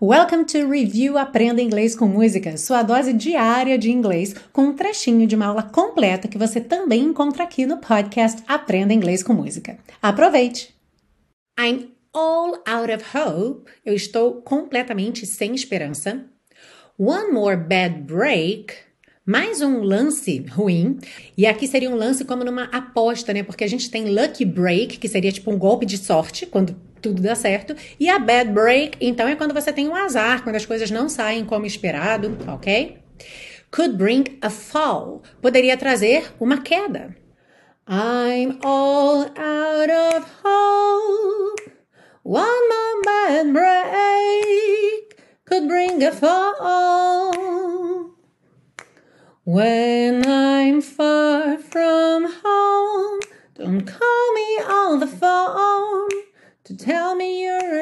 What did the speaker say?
Welcome to Review Aprenda Inglês com Música, sua dose diária de inglês, com um trechinho de uma aula completa que você também encontra aqui no podcast Aprenda Inglês com Música. Aproveite! I'm all out of hope. Eu estou completamente sem esperança. One more bad break. Mais um lance ruim. E aqui seria um lance como numa aposta, né? Porque a gente tem lucky break, que seria tipo um golpe de sorte, quando tudo dá certo. E a bad break, então, é quando você tem um azar, quando as coisas não saem como esperado, ok? Could bring a fall. Poderia trazer uma queda. I'm all out of hope. One more bad break could bring a fall. When I'm far from to tell me you're.